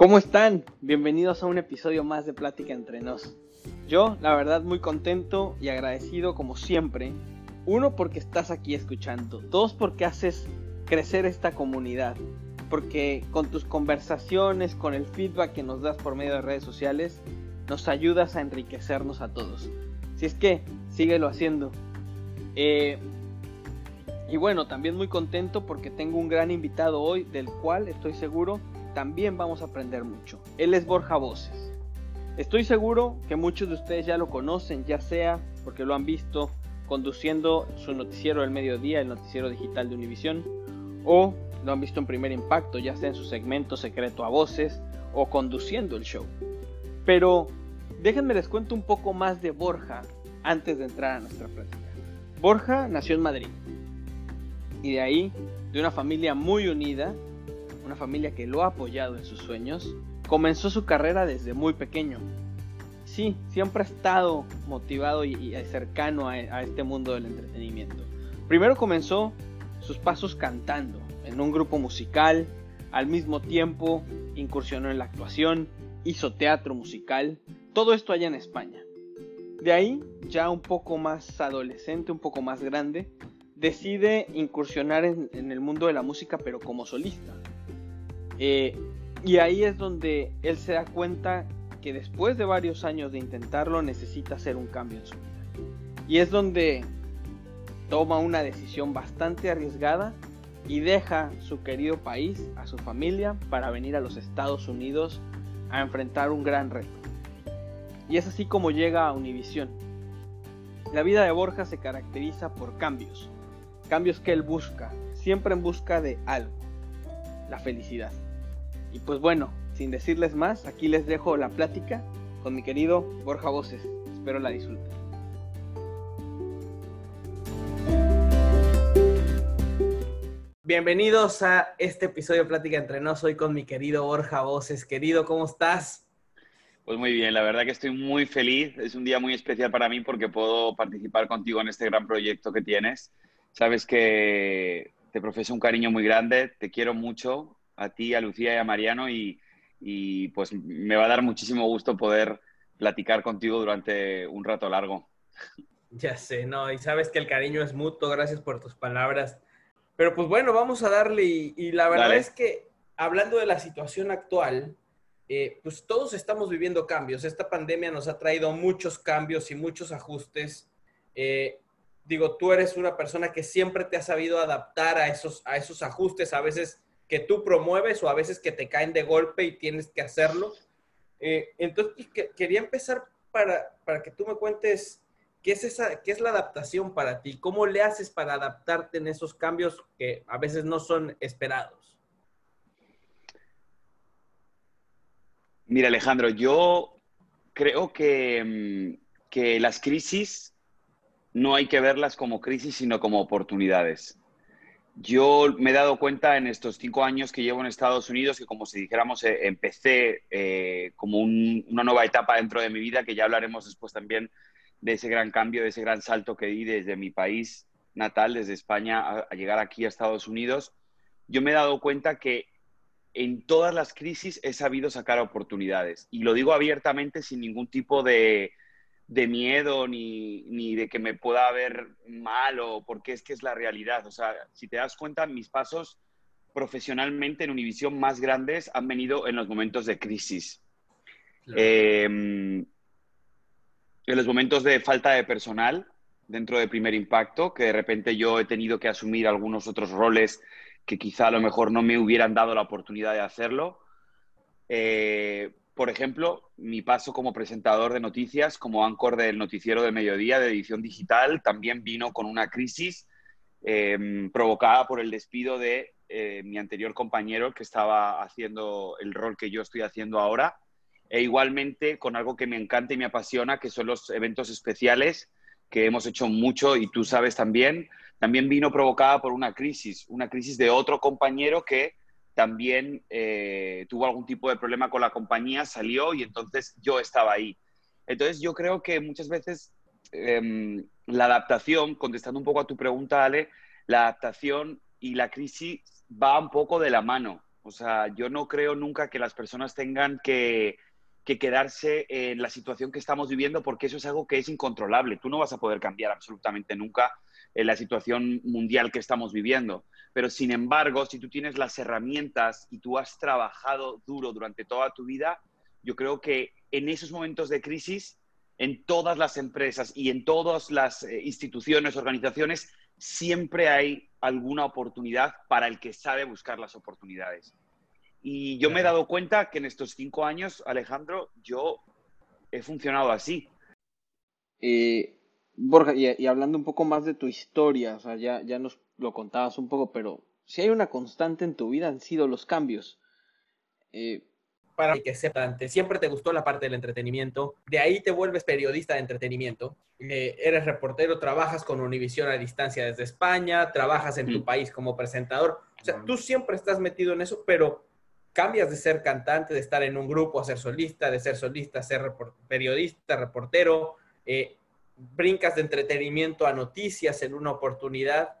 ¿Cómo están? Bienvenidos a un episodio más de Plática entre nos. Yo, la verdad, muy contento y agradecido como siempre. Uno, porque estás aquí escuchando. Dos, porque haces crecer esta comunidad. Porque con tus conversaciones, con el feedback que nos das por medio de redes sociales, nos ayudas a enriquecernos a todos. Si es que, síguelo haciendo. Eh, y bueno, también muy contento porque tengo un gran invitado hoy, del cual estoy seguro también vamos a aprender mucho. Él es Borja Voces. Estoy seguro que muchos de ustedes ya lo conocen, ya sea porque lo han visto conduciendo su noticiero del mediodía, el noticiero digital de Univisión, o lo han visto en primer impacto, ya sea en su segmento secreto a voces o conduciendo el show. Pero déjenme les cuento un poco más de Borja antes de entrar a nuestra plática. Borja nació en Madrid y de ahí, de una familia muy unida, una familia que lo ha apoyado en sus sueños, comenzó su carrera desde muy pequeño. Sí, siempre ha estado motivado y, cercano a, a este mundo del entretenimiento. Primero comenzó sus pasos cantando en un grupo musical, al mismo tiempo incursionó en la actuación, hizo teatro musical, todo esto allá en España. De ahí, ya un poco más adolescente, un poco más grande, decide incursionar en, el mundo de la música, pero como solista. Eh, y ahí es donde él se da cuenta que después de varios años de intentarlo necesita hacer un cambio en su vida. Y es donde toma una decisión bastante arriesgada y deja su querido país, a su familia, para venir a los Estados Unidos a enfrentar un gran reto. Y es así como llega a Univisión. La vida de Borja se caracteriza por cambios, cambios que él busca, siempre en busca de algo, la felicidad. Y pues bueno, sin decirles más, aquí les dejo la plática con mi querido Borja Voces. Espero la disfruten. Bienvenidos a este episodio de Plática entre nos. Hoy con mi querido Borja Voces. Querido, ¿cómo estás? Pues muy bien, la verdad que estoy muy feliz. Es un día muy especial para mí porque puedo participar contigo en este gran proyecto que tienes. Sabes que te profeso un cariño muy grande, te quiero mucho, a ti, a Lucía y a Mariano y, pues me va a dar muchísimo gusto poder platicar contigo durante un rato largo. Ya sé, no, y sabes que el cariño es mutuo, gracias por tus palabras. Pero pues bueno, vamos a darle y, la verdad es que hablando de la situación actual, eh, pues todos estamos viviendo cambios. Esta pandemia nos ha traído muchos cambios y muchos ajustes. Eh, digo, tú eres una persona que siempre te ha sabido adaptar a esos, a esos ajustes, a veces que tú promueves o a veces que te caen de golpe y tienes que hacerlo. Eh, entonces, pues, quería empezar para, para, que tú me cuentes qué es, esa, qué es la adaptación para ti, cómo le haces para adaptarte en esos cambios que a veces no son esperados. Mira, Alejandro, yo creo que, mm, que las crisis no hay que verlas como crisis, sino como oportunidades. Yo me he dado cuenta en estos cinco años que llevo en Estados Unidos que, como si dijéramos, eh, empecé eh, como una nueva etapa dentro de mi vida, que ya hablaremos después también de ese gran cambio, de ese gran salto que di desde mi país natal, desde España, a, llegar aquí a Estados Unidos. Yo me he dado cuenta que en todas las crisis he sabido sacar oportunidades. Y lo digo abiertamente sin ningún tipo de, de miedo ni, ni, de que me pueda ver mal o porque es que es la realidad. O sea, si te das cuenta, mis pasos profesionalmente en Univisión más grandes han venido en los momentos de crisis. Em, en los momentos de falta de personal dentro de Primer Impacto, que de repente yo he tenido que asumir algunos otros roles que quizá a lo mejor no me hubieran dado la oportunidad de hacerlo. Eh, por ejemplo, mi paso como presentador de noticias, como anchor del noticiero de mediodía de edición digital, también vino con una crisis em, provocada por el despido de eh, mi anterior compañero que estaba haciendo el rol que yo estoy haciendo ahora. E igualmente con algo que me encanta y me apasiona, que son los eventos especiales, que hemos hecho mucho y tú sabes también, también vino provocada por una crisis, una crisis de otro compañero que también eh, tuvo algún tipo de problema con la compañía, salió y entonces yo estaba ahí. Entonces yo creo que muchas veces em, la adaptación, contestando un poco a tu pregunta, Ale, la adaptación y la crisis va un poco de la mano. O sea, yo no creo nunca que las personas tengan que, que quedarse en la situación que estamos viviendo porque eso es algo que es incontrolable. Tú no vas a poder cambiar absolutamente nunca en la situación mundial que estamos viviendo. Pero sin embargo, si tú tienes las herramientas y tú has trabajado duro durante toda tu vida, yo creo que en esos momentos de crisis, en todas las empresas y en todas las eh, instituciones, organizaciones, siempre hay alguna oportunidad para el que sabe buscar las oportunidades. Y yo me he dado cuenta que en estos cinco años, Alejandro, yo he funcionado así. Eh, Borja, y, hablando un poco más de tu historia, o sea, ya, ya nos lo contabas un poco, pero si hay una constante en tu vida han sido los cambios. Eh, para que aceptante. Siempre te gustó la parte del entretenimiento. De ahí te vuelves periodista de entretenimiento. Eh, eres reportero, trabajas con Univision a distancia desde España, trabajas en tu mm. país como presentador. O sea, tú siempre estás metido en eso, pero cambias de ser cantante, de estar en un grupo a ser solista, de ser solista a ser periodista, reportero. Eh, brincas de entretenimiento a noticias en una oportunidad.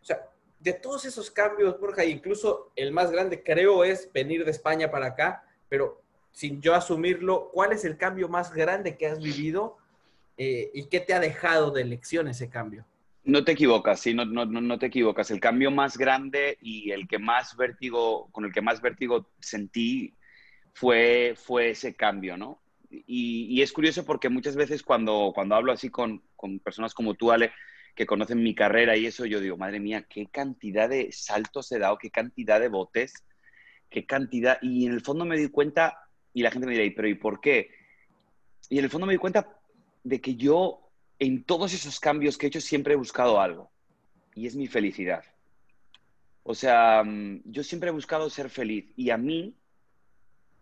O sea, de todos esos cambios, Borja, incluso el más grande creo es venir de España para acá, pero sin yo asumirlo, ¿cuál es el cambio más grande que has vivido eh, y qué te ha dejado de lección ese cambio? No te equivocas, sí, no, no, no, te equivocas. El cambio más grande y el que más vértigo, con el que más vértigo sentí fue, fue ese cambio, ¿no? Y, es curioso porque muchas veces cuando, cuando hablo así con, con, personas como tú, Ale, que conocen mi carrera y eso, yo digo, madre mía, qué cantidad de saltos he dado, qué cantidad de botes, qué cantidad. Y en el fondo me di cuenta, y la gente me dirá, pero ¿y por qué? Y en el fondo me di cuenta de que yo, en todos esos cambios que he hecho, siempre he buscado algo. Y es mi felicidad. O sea, mm, yo siempre he buscado ser feliz. Y a mí,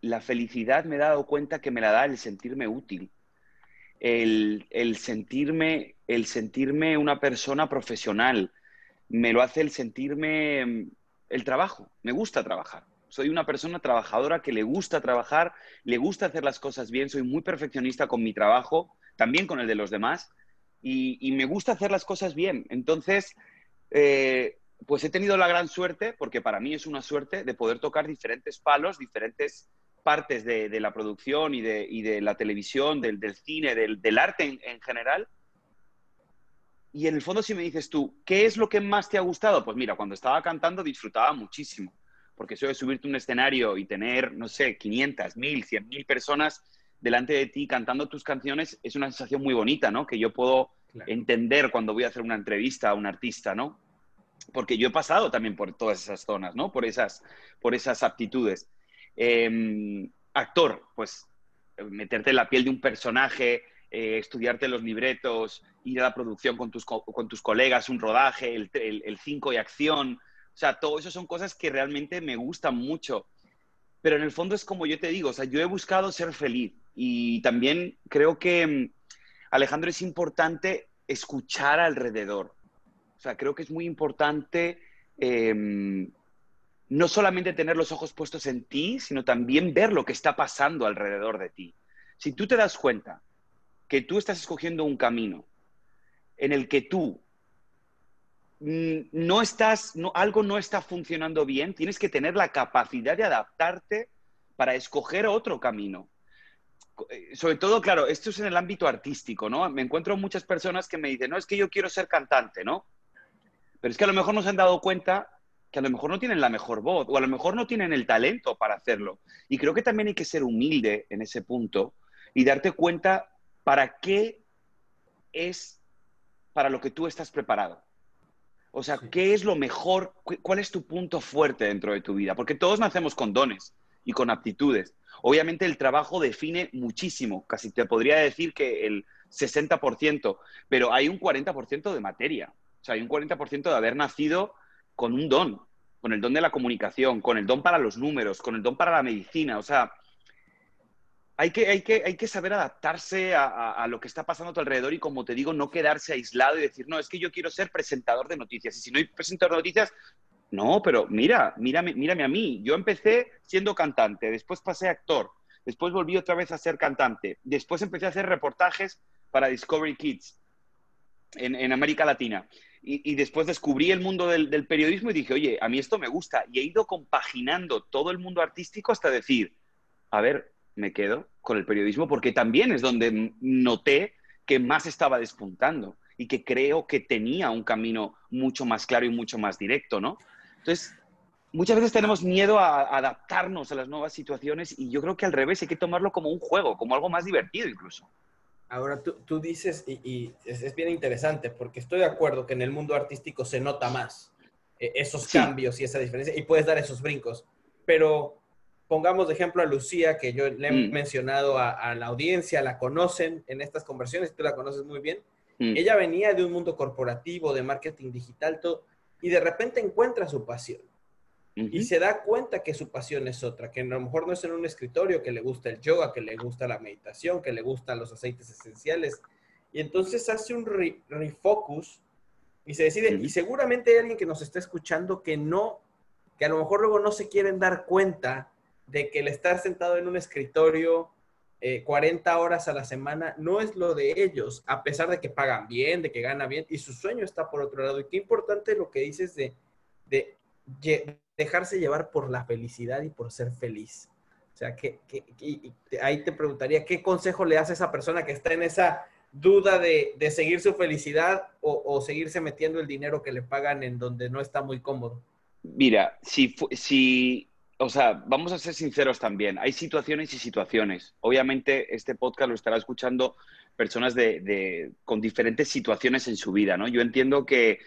la felicidad me he dado cuenta que me la da el sentirme útil, el, sentirme, el sentirme una persona profesional, me lo hace el sentirme mm, el trabajo, me gusta trabajar. Soy una persona trabajadora que le gusta trabajar, le gusta hacer las cosas bien, soy muy perfeccionista con mi trabajo, también con el de los demás, y, me gusta hacer las cosas bien. Entonces, eh, pues he tenido la gran suerte, porque para mí es una suerte, de poder tocar diferentes palos, diferentes partes de, la producción y de, la televisión, del, cine, del, arte en, general. Y en el fondo, si me dices tú, ¿qué es lo que más te ha gustado? Pues mira, cuando estaba cantando disfrutaba muchísimo, porque eso de subirte a un escenario y tener, no sé, 500, 1000, 100 mil personas delante de ti cantando tus canciones es una sensación muy bonita, ¿no? Que yo puedo entender cuando voy a hacer una entrevista a un artista, ¿no? Porque yo he pasado también por todas esas zonas, ¿no? Por esas, por esas aptitudes. Em, actor, pues meterte en la piel de un personaje, eh, estudiarte los libretos, ir a la producción con tus, con tus colegas, un rodaje, el 5 y acción. O sea, todo eso son cosas que realmente me gustan mucho. Pero en el fondo es como yo te digo, o sea, yo he buscado ser feliz y también creo que, em, Alejandro, es importante escuchar alrededor. O sea, creo que es muy importante em, no solamente tener los ojos puestos en ti, sino también ver lo que está pasando alrededor de ti. Si tú te das cuenta que tú estás escogiendo un camino en el que tú mm, no estás, no, algo no está funcionando bien, tienes que tener la capacidad de adaptarte para escoger otro camino. Eh, sobre todo, claro, esto es en el ámbito artístico, ¿no? Me encuentro muchas personas que me dicen, no, es que yo quiero ser cantante, ¿no? Pero es que a lo mejor no se han dado cuenta que a lo mejor no tienen la mejor voz o a lo mejor no tienen el talento para hacerlo. Y creo que también hay que ser humilde en ese punto y darte cuenta para qué es para lo que tú estás preparado. O sea, ¿qué es lo mejor? ¿Cuál es tu punto fuerte dentro de tu vida? Porque todos nacemos con dones y con aptitudes. Obviamente el trabajo define muchísimo, casi te podría decir que el 60%, pero hay un 40% de materia. O sea, hay un 40% de haber nacido con un don, con el don de la comunicación, con el don para los números, con el don para la medicina. O sea, hay que, hay que, hay que saber adaptarse a, lo que está pasando a tu alrededor y, como te digo, no quedarse aislado y decir, no, es que yo quiero ser presentador de noticias. Y si no hay presentador de noticias, no, pero mira, mírame, mírame a mí. Yo empecé siendo cantante, después pasé a actor, después volví otra vez a ser cantante, después empecé a hacer reportajes para Discovery Kids en, en América Latina. Y, después descubrí el mundo del, del, periodismo y dije, oye, a mí esto me gusta. Y he ido compaginando todo el mundo artístico hasta decir, a ver, me quedo con el periodismo porque también es donde noté que más estaba despuntando y que creo que tenía un camino mucho más claro y mucho más directo, ¿no? Entonces, muchas veces tenemos miedo a, adaptarnos a las nuevas situaciones y yo creo que al revés hay que tomarlo como un juego, como algo más divertido incluso. Ahora tú, dices, y, es, bien interesante, porque estoy de acuerdo que en el mundo artístico se nota más eh, esos cambios y esa diferencia, y puedes dar esos brincos, pero pongamos de ejemplo a Lucía, que yo le he mm. mencionado a, la audiencia, la conocen en estas conversiones, tú la conoces muy bien. Mm. Ella venía de un mundo corporativo, de marketing digital, todo, y de repente encuentra su pasión y se da cuenta que su pasión es otra, que a lo mejor no es en un escritorio, que le gusta el yoga, que le gusta la meditación, que le gustan los aceites esenciales. Y entonces hace un refocus y se decide, y seguramente hay alguien que nos está escuchando que no, que a lo mejor luego no se quieren dar cuenta de que el estar sentado en un escritorio 40 eh, horas a la semana no es lo de ellos, a pesar de que pagan bien, de que ganan bien, y su sueño está por otro lado. Y qué importante lo que dices de, de dejarse llevar por la felicidad y por ser feliz. O sea, que, ahí te preguntaría, ¿qué consejo le hace a esa persona que está en esa duda de, seguir su felicidad o, seguirse metiendo el dinero que le pagan en donde no está muy cómodo? Mira, si, si, o sea, vamos a ser sinceros también, hay situaciones y situaciones. Obviamente este podcast lo estará escuchando personas de, con diferentes situaciones en su vida, ¿no? Yo entiendo que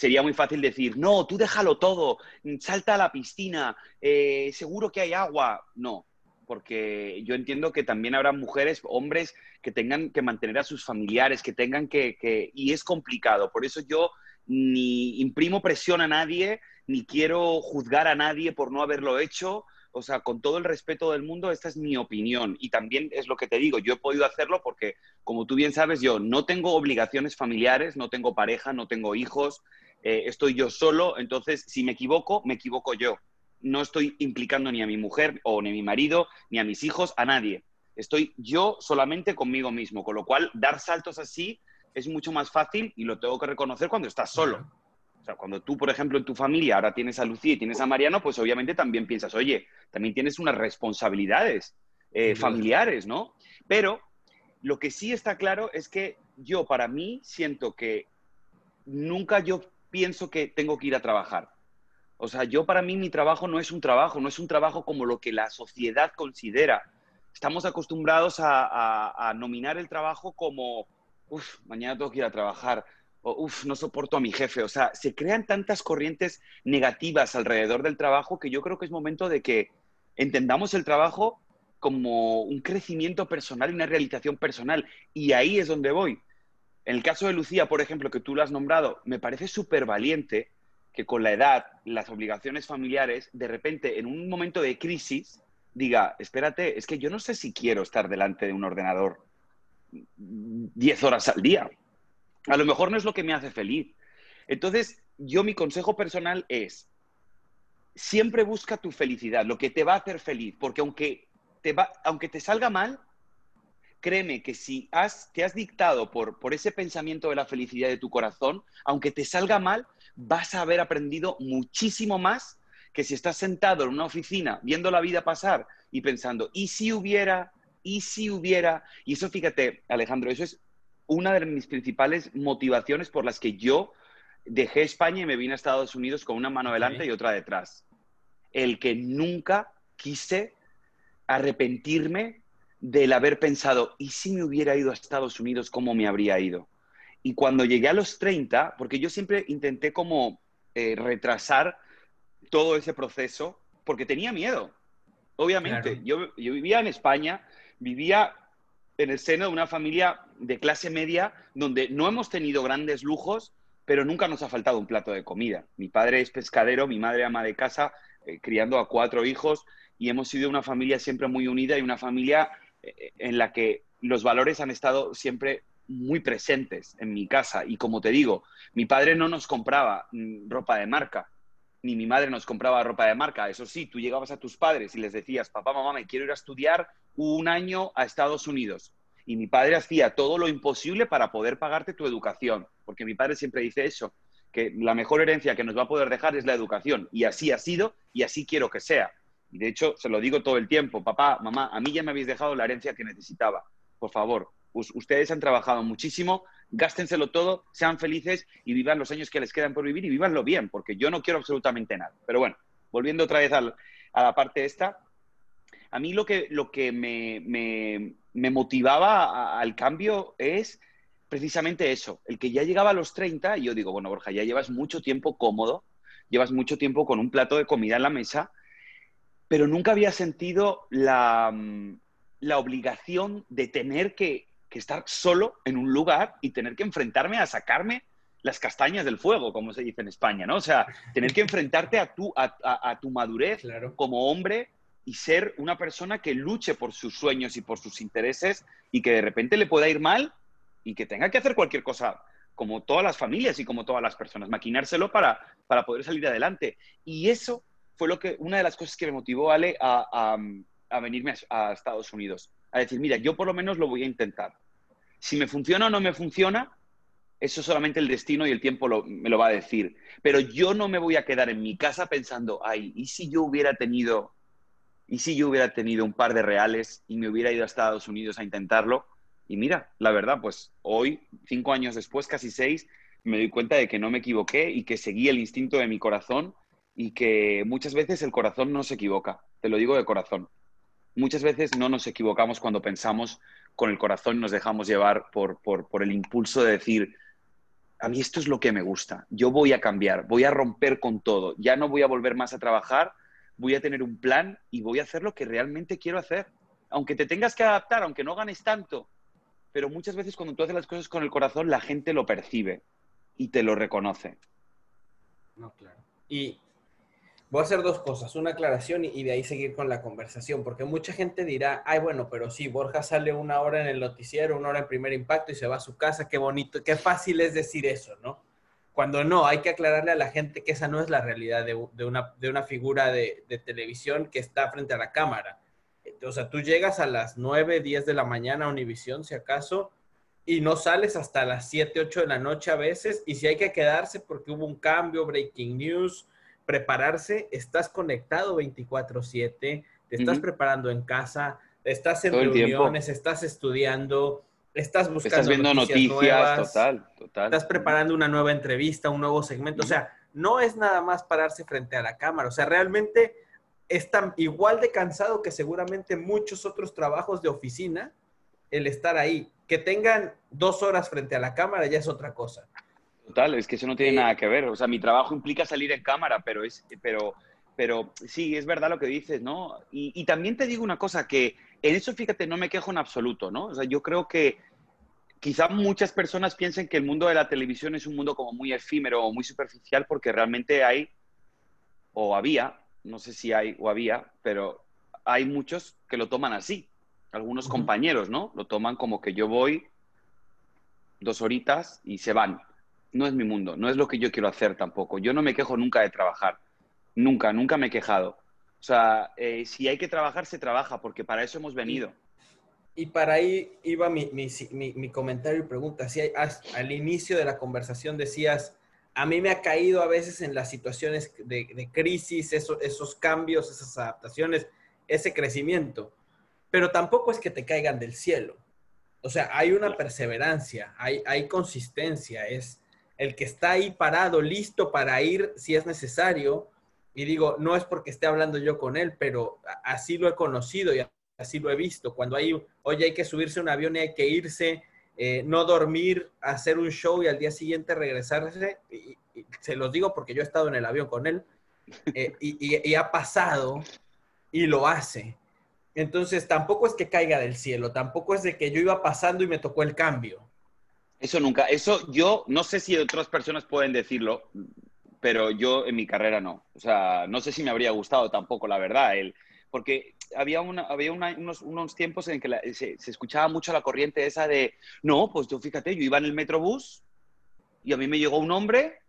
sería muy fácil decir, no, tú déjalo todo, salta a la piscina, eh, seguro que hay agua. No, porque yo entiendo que también habrá mujeres, hombres que tengan que mantener a sus familiares, que tengan que, y es complicado. Por eso yo ni imprimo presión a nadie, ni quiero juzgar a nadie por no haberlo hecho. O sea, con todo el respeto del mundo, esta es mi opinión. Y también es lo que te digo, yo he podido hacerlo porque, como tú bien sabes, yo no tengo obligaciones familiares, no tengo pareja, no tengo hijos, eh, estoy yo solo, entonces si me equivoco, me equivoco yo. No estoy implicando ni a mi mujer o ni a mi marido, ni a mis hijos, a nadie. Estoy yo solamente conmigo mismo, con lo cual dar saltos así es mucho más fácil y lo tengo que reconocer cuando estás solo. O sea, cuando tú, por ejemplo, en tu familia ahora tienes a Lucía y tienes a Mariano, pues obviamente también piensas, oye, también tienes unas responsabilidades eh, familiares, ¿no? Pero lo que sí está claro es que yo, para mí, siento que nunca yo pienso que tengo que ir a trabajar. O sea, yo para mí mi trabajo no es un trabajo, no es un trabajo como lo que la sociedad considera. Estamos acostumbrados a, nominar el trabajo como, uff, mañana tengo que ir a trabajar, o uff, no soporto a mi jefe. O sea, se crean tantas corrientes negativas alrededor del trabajo que yo creo que es momento de que entendamos el trabajo como un crecimiento personal y una realización personal. Y ahí es donde voy. En el caso de Lucía, por ejemplo, que tú lo has nombrado, me parece súper valiente que con la edad, las obligaciones familiares, de repente, en un momento de crisis, diga, espérate, es que yo no sé si quiero estar delante de un ordenador 10 horas al día. A lo mejor no es lo que me hace feliz. Entonces, yo mi consejo personal es, siempre busca tu felicidad, lo que te va a hacer feliz, porque aunque te, va, aunque te salga mal, créeme que si has, te has dictado por, por ese pensamiento de la felicidad de tu corazón, aunque te salga mal, vas a haber aprendido muchísimo más que si estás sentado en una oficina viendo la vida pasar y pensando, ¿y si hubiera? ¿Y si hubiera? Y eso, fíjate, Alejandro, eso es una de mis principales motivaciones por las que yo dejé España y me vine a Estados Unidos con una mano delante y otra detrás. El que nunca quise arrepentirme del haber pensado, ¿y si me hubiera ido a Estados Unidos, cómo me habría ido? Y cuando llegué a los 30, porque yo siempre intenté como eh, retrasar todo ese proceso, porque tenía miedo. Obviamente, yo, yo vivía en España, vivía en el seno de una familia de clase media donde no hemos tenido grandes lujos, pero nunca nos ha faltado un plato de comida. Mi padre es pescadero, mi madre ama de casa, eh, criando a cuatro hijos, y hemos sido una familia siempre muy unida y una familia en la que los valores han estado siempre muy presentes en mi casa. Y como te digo, mi padre no nos compraba mm, ropa de marca, ni mi madre nos compraba ropa de marca. Eso sí, tú llegabas a tus padres y les decías, papá, mamá, me quiero ir a estudiar un año a Estados Unidos. Y mi padre hacía todo lo imposible para poder pagarte tu educación, porque mi padre siempre dice eso, que la mejor herencia que nos va a poder dejar es la educación. Y así ha sido y así quiero que sea. Y de hecho, se lo digo todo el tiempo, papá, mamá, a mí ya me habéis dejado la herencia que necesitaba. Por favor, ustedes han trabajado muchísimo, gástenselo todo, sean felices y vivan los años que les quedan por vivir y vivanlo bien, porque yo no quiero absolutamente nada. Pero bueno, volviendo otra vez a la parte esta, a mí lo que, lo que me, me, motivaba al cambio es precisamente eso, el que ya llegaba a los 30 y yo digo, bueno, Borja, ya llevas mucho tiempo cómodo, llevas mucho tiempo con un plato de comida en la mesa, pero nunca había sentido la, la obligación de tener que, estar solo en un lugar y tener que enfrentarme a sacarme las castañas del fuego, como se dice en España, ¿no? O sea, tener que enfrentarte a tu, a, tu madurez como hombre y ser una persona que luche por sus sueños y por sus intereses y que de repente le pueda ir mal y que tenga que hacer cualquier cosa como todas las familias y como todas las personas, maquinárselo para, para poder salir adelante. Y eso fue lo que, una de las cosas que me motivó, Ale, a, a venirme a, Estados Unidos. A decir, mira, yo por lo menos lo voy a intentar. Si me funciona o no me funciona, eso solamente el destino y el tiempo me lo va a decir. Pero yo no me voy a quedar en mi casa pensando, ay, ¿y si yo hubiera tenido, y si yo hubiera tenido un par de reales y me hubiera ido a Estados Unidos a intentarlo? Y mira, la verdad, pues hoy, cinco años después, casi seis, me doy cuenta de que no me equivoqué y que seguí el instinto de mi corazón y que muchas veces el corazón no se equivoca. Te lo digo de corazón muchas veces no nos equivocamos cuando pensamos con el corazón y nos dejamos llevar por, por, el impulso de decir, a mí esto es lo que me gusta, yo voy a cambiar, voy a romper con todo, ya no voy a volver más a trabajar, voy a tener un plan y voy a hacer lo que realmente quiero hacer. Aunque te tengas que adaptar, aunque no ganes tanto, pero muchas veces cuando tú haces las cosas con el corazón, la gente lo percibe y te lo reconoce. No, claro. Y Voy a hacer dos cosas, una aclaración y, de ahí seguir con la conversación, porque mucha gente dirá, ay, bueno, pero sí, Borja sale una hora en el noticiero, una hora en primer impacto y se va a su casa, qué bonito, qué fácil es decir eso, ¿no? Cuando no, hay que aclararle a la gente que esa no es la realidad de, una, de una, figura de, de, televisión que está frente a la cámara. O sea, tú llegas a las 9, 10 de la mañana a Univisión, si acaso, y no sales hasta las 7, 8 de la noche a veces, y si hay que quedarse porque hubo un cambio, breaking news, prepararse, estás conectado 24/7, te estás preparando en casa, estás en reuniones, estás estudiando, estás buscando estás viendo noticias, total, total. Estás preparando una nueva entrevista, un nuevo segmento, o sea, no es nada más pararse frente a la cámara, o sea, realmente es tan igual de cansado que seguramente muchos otros trabajos de oficina el estar ahí. Que tengan dos horas frente a la cámara ya es otra cosa. Total, es que eso no tiene nada que ver. O sea, mi trabajo implica salir en cámara, pero es, pero, pero sí, es verdad lo que dices, ¿no? Y, también te digo una cosa, que en eso, fíjate, no me quejo en absoluto, ¿no? O sea, yo creo que quizá muchas personas piensen que el mundo de la televisión es un mundo como muy efímero o muy superficial porque realmente hay, o había, no sé si hay o había, pero hay muchos que lo toman así. Algunos compañeros, ¿no? Lo toman como que yo voy dos horitas y se van no es mi mundo, no es lo que yo quiero hacer tampoco. Yo no me quejo nunca de trabajar, nunca, nunca me he quejado. O sea, eh, si hay que trabajar, se trabaja, porque para eso hemos venido. Y para ahí iba mi, comentario y pregunta. Si al inicio de la conversación decías, a mí me ha caído a veces en las situaciones de, crisis, esos cambios, esas adaptaciones, ese crecimiento, pero tampoco es que te caigan del cielo. O sea, hay una perseverancia, hay, hay consistencia, es, el que está ahí parado, listo para ir si es necesario. Y digo, no es porque esté hablando yo con él, pero así lo he conocido y así lo he visto. Cuando hay, oye, hay que subirse a un avión y hay que irse, eh, no dormir, hacer un show y al día siguiente regresarse. Y, se los digo porque yo he estado en el avión con él eh, y, ha pasado y lo hace. Entonces tampoco es que caiga del cielo, tampoco es de que yo iba pasando y me tocó el cambio. Eso nunca, eso yo no sé si otras personas pueden decirlo, pero yo en mi carrera no. O sea, no sé si me habría gustado tampoco, la verdad, el, porque había, había unos, unos, tiempos en que se, escuchaba mucho la corriente esa de, no, pues yo fíjate, yo iba en el metrobús y a mí me llegó un hombre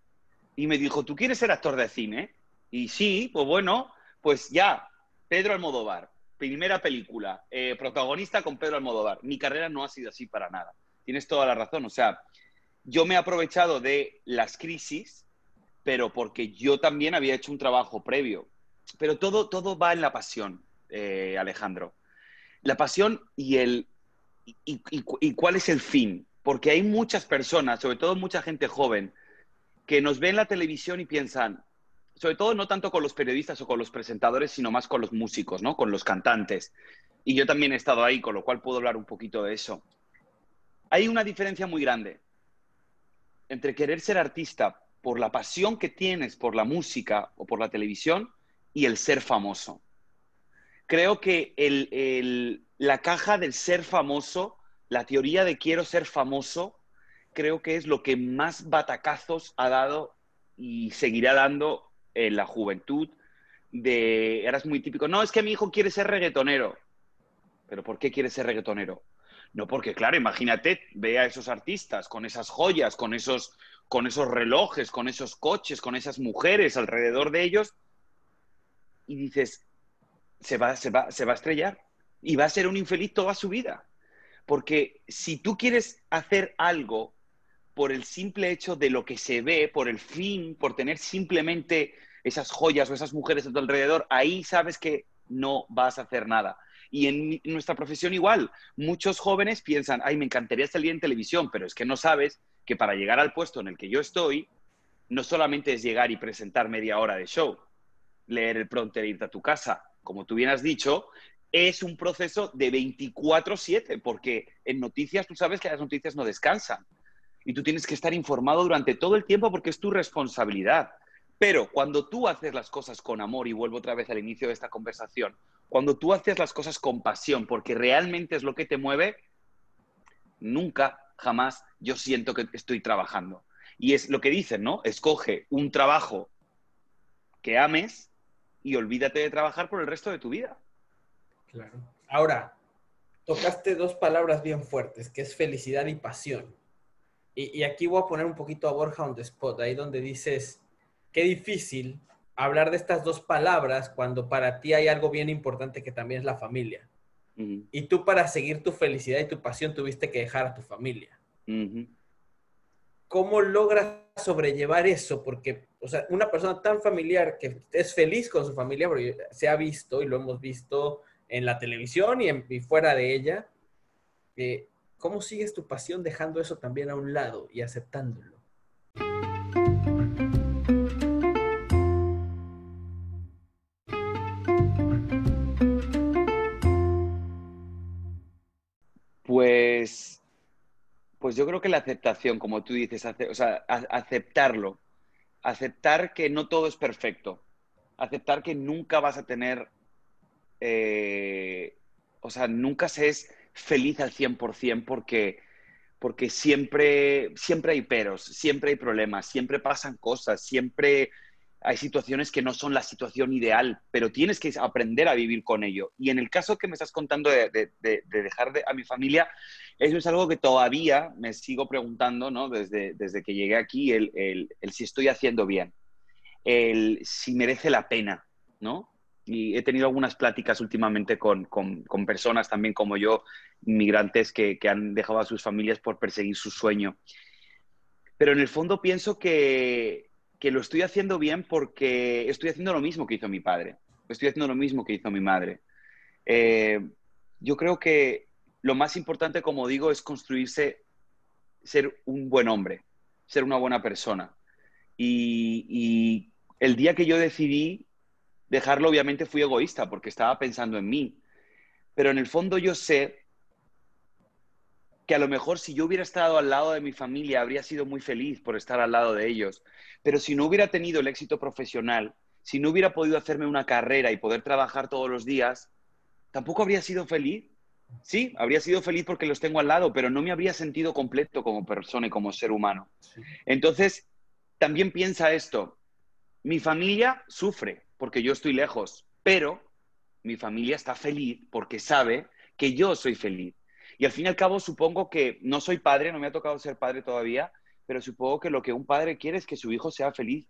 y me dijo, ¿tú quieres ser actor de cine? Y sí, pues bueno, pues ya, Pedro Almodóvar primera película, eh, protagonista con Pedro Almodóvar. Mi carrera no ha sido así para nada. Tienes toda la razón. O sea, yo me he aprovechado de las crisis, pero porque yo también había hecho un trabajo previo. Pero todo, todo va en la pasión, eh, Alejandro. La pasión y el y, cuál es el fin. Porque hay muchas personas, sobre todo mucha gente joven, que nos ven en la televisión y piensan, sobre todo no tanto con los periodistas o con los presentadores, sino más con los músicos, ¿no? Con los cantantes. Y yo también he estado ahí, con lo cual puedo hablar un poquito de eso. Hay una diferencia muy grande entre querer ser artista por la pasión que tienes por la música o por la televisión y el ser famoso. Creo que la caja del ser famoso, la teoría de quiero ser famoso, creo que es lo que más batacazos ha dado y seguirá dando en la juventud. De, eras muy típico, no, es que mi hijo quiere ser reggaetonero. ¿Pero por qué quiere ser reggaetonero? No, porque claro, imagínate, ve a esos artistas con esas joyas, con esos, con esos relojes, con esos coches, con esas mujeres alrededor de ellos, y dices, se va, se va, se va a estrellar y va a ser un infeliz toda su vida. Porque si tú quieres hacer algo por el simple hecho de lo que se ve, por el fin, por tener simplemente esas joyas o esas mujeres a tu alrededor, ahí sabes que no vas a hacer nada. Y en, nuestra profesión igual, muchos jóvenes piensan, ay, me encantaría salir en televisión, pero es que no sabes que para llegar al puesto en el que yo estoy, no solamente es llegar y presentar media hora de show, leer el pronter e irte a tu casa. Como tú bien has dicho, es un proceso de 24/7, porque en noticias tú sabes que las noticias no descansan. Y tú tienes que estar informado durante todo el tiempo porque es tu responsabilidad. Pero cuando tú haces las cosas con amor, y vuelvo otra vez al inicio de esta conversación, cuando tú haces las cosas con pasión, porque realmente es lo que te mueve, nunca, jamás yo siento que estoy trabajando. Y es lo que dicen, ¿no? Escoge un trabajo que ames y olvídate de trabajar por el resto de tu vida. Claro. Ahora, tocaste dos palabras bien fuertes, que es felicidad y pasión. Y, y, aquí voy a poner un poquito a Borja on the spot, ahí donde dices, qué difícil hablar de estas dos palabras cuando para ti hay algo bien importante que también es la familia. Y tú para seguir tu felicidad y tu pasión tuviste que dejar a tu familia. ¿Cómo logras sobrellevar eso? Porque, o sea, una persona tan familiar que es feliz con su familia, porque se ha visto y lo hemos visto en la televisión y, fuera de ella, eh, ¿cómo sigues tu pasión dejando eso también a un lado y aceptándolo? Pues, pues yo creo que la aceptación, como tú dices, o sea, aceptarlo, aceptar que no todo es perfecto, aceptar que nunca vas a tener, eh, o sea, nunca se es feliz al 100% porque, porque siempre, siempre hay peros, siempre hay problemas, siempre pasan cosas, siempre hay situaciones que no son la situación ideal, pero tienes que aprender a vivir con ello. Y en el caso que me estás contando de, dejar a mi familia, eso es algo que todavía me sigo preguntando, ¿no? Desde, desde que llegué aquí, el, el, si estoy haciendo bien, el si merece la pena, ¿no? Y he tenido algunas pláticas últimamente con, con, con personas también como yo, inmigrantes, que, que han dejado a sus familias por perseguir su sueño. Pero en el fondo pienso que, que lo estoy haciendo bien porque estoy haciendo lo mismo que hizo mi padre, estoy haciendo lo mismo que hizo mi madre. Eh, yo creo que lo más importante, como digo, es construirse, ser un buen hombre, ser una buena persona. Y, y el día que yo decidí dejarlo, obviamente fui egoísta porque estaba pensando en mí. Pero en el fondo yo sé que a lo mejor si yo hubiera estado al lado de mi familia habría sido muy feliz por estar al lado de ellos, pero si no hubiera tenido el éxito profesional, si no hubiera podido hacerme una carrera y poder trabajar todos los días, tampoco habría sido feliz. Sí, habría sido feliz porque los tengo al lado, pero no me habría sentido completo como persona y como ser humano. Entonces, también piensa esto, mi familia sufre porque yo estoy lejos, pero mi familia está feliz porque sabe que yo soy feliz. Y al fin y al cabo supongo que no soy padre, no me ha tocado ser padre todavía, pero supongo que lo que un padre quiere es que su hijo sea feliz.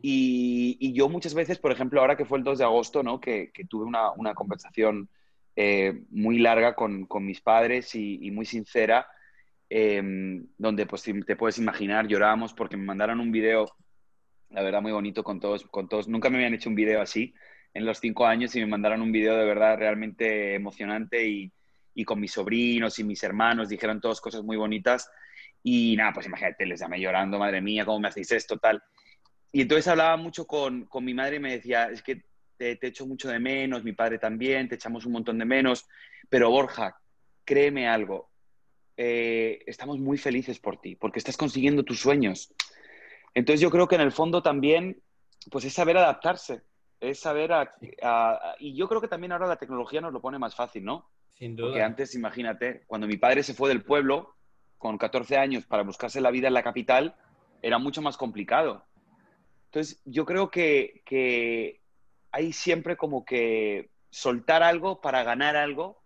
Y, yo muchas veces, por ejemplo, ahora que fue el 2 de agosto, ¿no? que, tuve una, conversación eh, muy larga con, mis padres y, muy sincera, em, donde pues te puedes imaginar, llorábamos porque me mandaron un video, la verdad muy bonito con todos, con todos. Nunca me habían hecho un video así en los cinco años y me mandaron un video de verdad realmente emocionante y, y con mis sobrinos y mis hermanos dijeron todas cosas muy bonitas. Y nada, pues imagínate, les llamé llorando, madre mía, ¿cómo me hacéis esto? Tal. Y entonces hablaba mucho con, con mi madre y me decía, es que te, te, echo mucho de menos, mi padre también, te echamos un montón de menos, pero Borja, créeme algo, eh, estamos muy felices por ti, porque estás consiguiendo tus sueños. Entonces yo creo que en el fondo también, pues es saber adaptarse, es saber, y yo creo que también ahora la tecnología nos lo pone más fácil, ¿no? Sin duda. Porque antes, imagínate, cuando mi padre se fue del pueblo con 14 años para buscarse la vida en la capital, era mucho más complicado. Entonces, yo creo que, hay siempre como que soltar algo para ganar algo,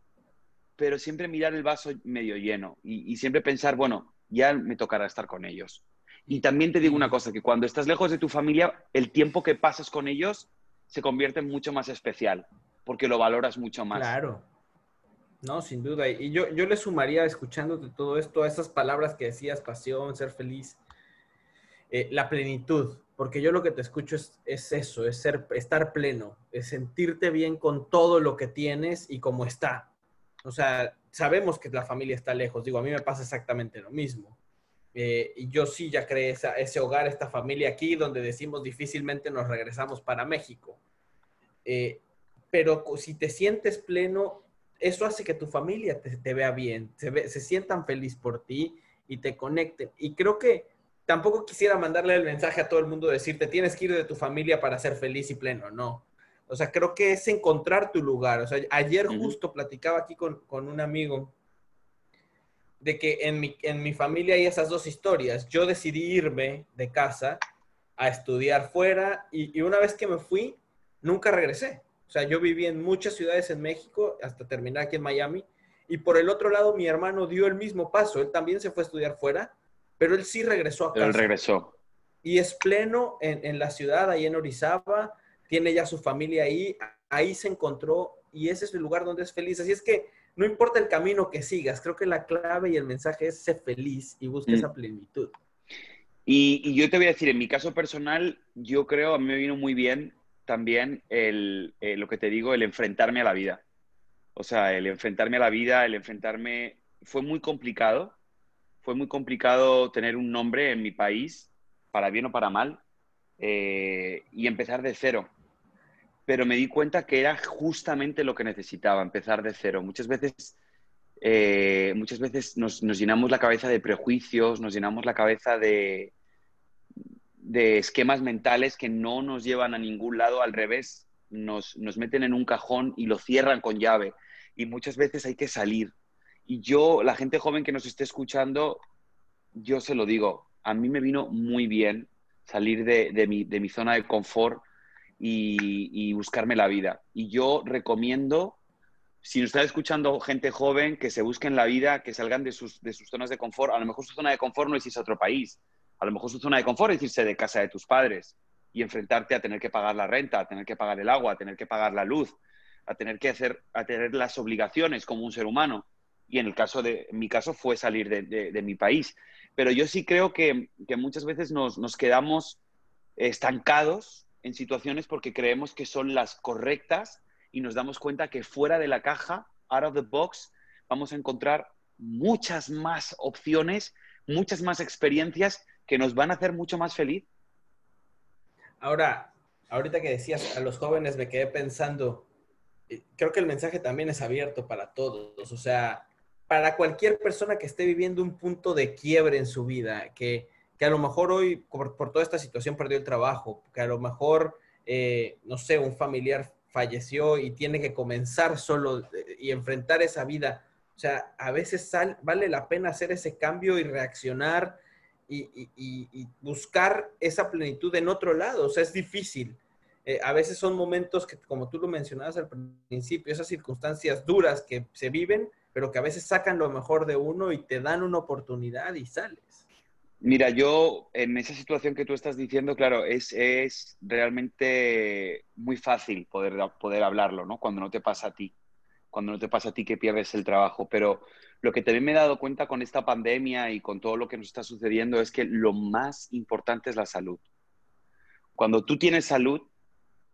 pero siempre mirar el vaso medio lleno y, siempre pensar, bueno, ya me tocará estar con ellos. Y también te digo una cosa, que cuando estás lejos de tu familia, el tiempo que pasas con ellos se convierte en mucho más especial, porque lo valoras mucho más. Claro. No, sin duda. Y yo, yo le sumaría, escuchándote todo esto, a esas palabras que decías, pasión, ser feliz, eh, la plenitud porque yo lo que te escucho es, eso, es ser, estar pleno, es sentirte bien con todo lo que tienes y cómo está. O sea, sabemos que la familia está lejos, digo, a mí me pasa exactamente lo mismo. Eh, y yo sí ya creé ese hogar, esta familia aquí, donde decimos difícilmente nos regresamos para México. Eh, pero si te sientes pleno, eso hace que tu familia te, vea bien, se, se sientan feliz por ti y te conecten. Y creo que tampoco quisiera mandarle el mensaje a todo el mundo, decirte, tienes que ir de tu familia para ser feliz y pleno, no. O sea, creo que es encontrar tu lugar. O sea, ayer justo platicaba aquí con, un amigo de que en mi, en mi familia hay esas dos historias. Yo decidí irme de casa a estudiar fuera y, y, una vez que me fui, nunca regresé. O sea, yo viví en muchas ciudades en México hasta terminar aquí en Miami. Y por el otro lado, mi hermano dio el mismo paso. Él también se fue a estudiar fuera pero él sí regresó a casa. Él regresó. Y es pleno en, en, la ciudad, ahí en Orizaba, tiene ya su familia ahí, ahí se encontró y ese es el lugar donde es feliz. Así es que no importa el camino que sigas, creo que la clave y el mensaje es ser feliz y buscar mm. esa plenitud. Y, y, yo te voy a decir, en mi caso personal, yo creo, a mí me vino muy bien también el, eh, lo que te digo, el enfrentarme a la vida. O sea, el enfrentarme a la vida, el enfrentarme, fue muy complicado, fue muy complicado tener un nombre en mi país, para bien o para mal, eh, y empezar de cero. Pero me di cuenta que era justamente lo que necesitaba, empezar de cero. Muchas veces, eh, muchas veces nos, llenamos la cabeza de prejuicios, nos llenamos la cabeza de, de esquemas mentales que no nos llevan a ningún lado, al revés, nos, nos meten en un cajón y lo cierran con llave. Y muchas veces hay que salir, y yo, la gente joven que nos esté escuchando, yo se lo digo, a mí me vino muy bien salir de, mi, zona de confort y, buscarme la vida. Y yo recomiendo, si nos está escuchando gente joven, que se busquen la vida, que salgan de sus, de sus zonas de confort. A lo mejor su zona de confort no es irse a otro país. A lo mejor su zona de confort es irse de casa de tus padres y enfrentarte a tener que pagar la renta, a tener que pagar el agua, a tener que pagar la luz, a tener que hacer, a tener las obligaciones como un ser humano y en el caso de, mi caso fue salir de, mi país. Pero yo sí creo que, muchas veces nos, quedamos estancados en situaciones porque creemos que son las correctas y nos damos cuenta que fuera de la caja, out of the box, vamos a encontrar muchas más opciones, muchas más experiencias que nos van a hacer mucho más feliz. Ahora, ahorita que decías a los jóvenes, me quedé pensando, eh, creo que el mensaje también es abierto para todos. O sea, para cualquier persona que esté viviendo un punto de quiebre en su vida, que, a lo mejor hoy por, toda esta situación perdió el trabajo, que a lo mejor, eh, no sé, un familiar falleció y tiene que comenzar solo eh, y enfrentar esa vida. O sea, a veces vale la pena hacer ese cambio y reaccionar y, buscar esa plenitud en otro lado. O sea, es difícil. Eh, a veces son momentos que, como tú lo mencionabas al principio, esas circunstancias duras que se viven, pero que a veces sacan lo mejor de uno y te dan una oportunidad y sales. Mira, yo en esa situación que tú estás diciendo, claro, es, es realmente muy fácil poder, poder hablarlo, ¿no? Cuando no te pasa a ti, cuando no te pasa a ti que pierdes el trabajo. Pero lo que también me he dado cuenta con esta pandemia y con todo lo que nos está sucediendo es que lo más importante es la salud. Cuando tú tienes salud,